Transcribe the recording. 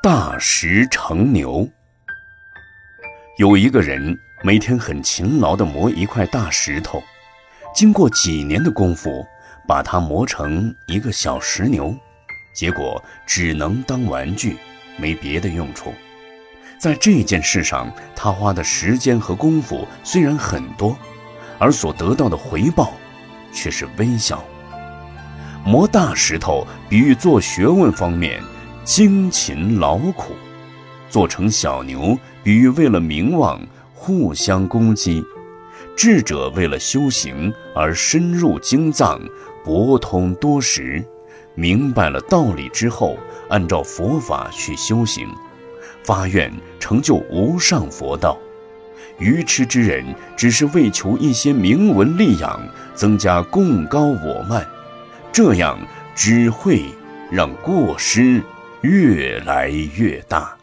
大石成牛。有一个人每天很勤劳地磨一块大石头，经过几年的功夫，把它磨成一个小石牛，结果只能当玩具，没别的用处。在这件事上，他花的时间和功夫虽然很多，而所得到的回报却是微小。磨大石头比喻做学问方面。辛勤劳苦，做成小牛，比喻为了名望互相攻击；智者为了修行而深入经藏，博通多识，明白了道理之后，按照佛法去修行，发愿成就无上佛道。愚痴之人只是为求一些名闻利养，增加贡高我慢，这样只会让过失。越来越大。